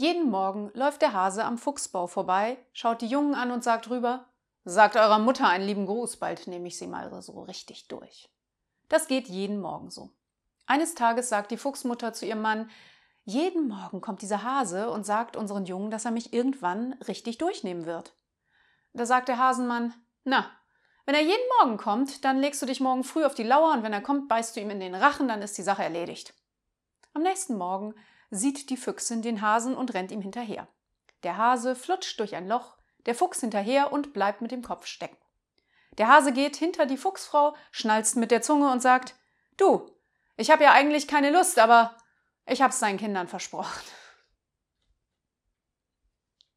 Jeden Morgen läuft der Hase am Fuchsbau vorbei, schaut die Jungen an und sagt rüber: Sagt eurer Mutter einen lieben Gruß, bald nehme ich sie mal so richtig durch. Das geht jeden Morgen so. Eines Tages sagt die Fuchsmutter zu ihrem Mann: Jeden Morgen kommt dieser Hase und sagt unseren Jungen, dass er mich irgendwann richtig durchnehmen wird. Da sagt der Hasenmann: Na, wenn er jeden Morgen kommt, dann legst du dich morgen früh auf die Lauer und wenn er kommt, beißt du ihm in den Rachen, dann ist die Sache erledigt. Am nächsten Morgen sieht die Füchsin den Hasen und rennt ihm hinterher. Der Hase flutscht durch ein Loch, der Fuchs hinterher und bleibt mit dem Kopf stecken. Der Hase geht hinter die Fuchsfrau, schnalzt mit der Zunge und sagt: Du, ich habe ja eigentlich keine Lust, aber ich hab's seinen Kindern versprochen.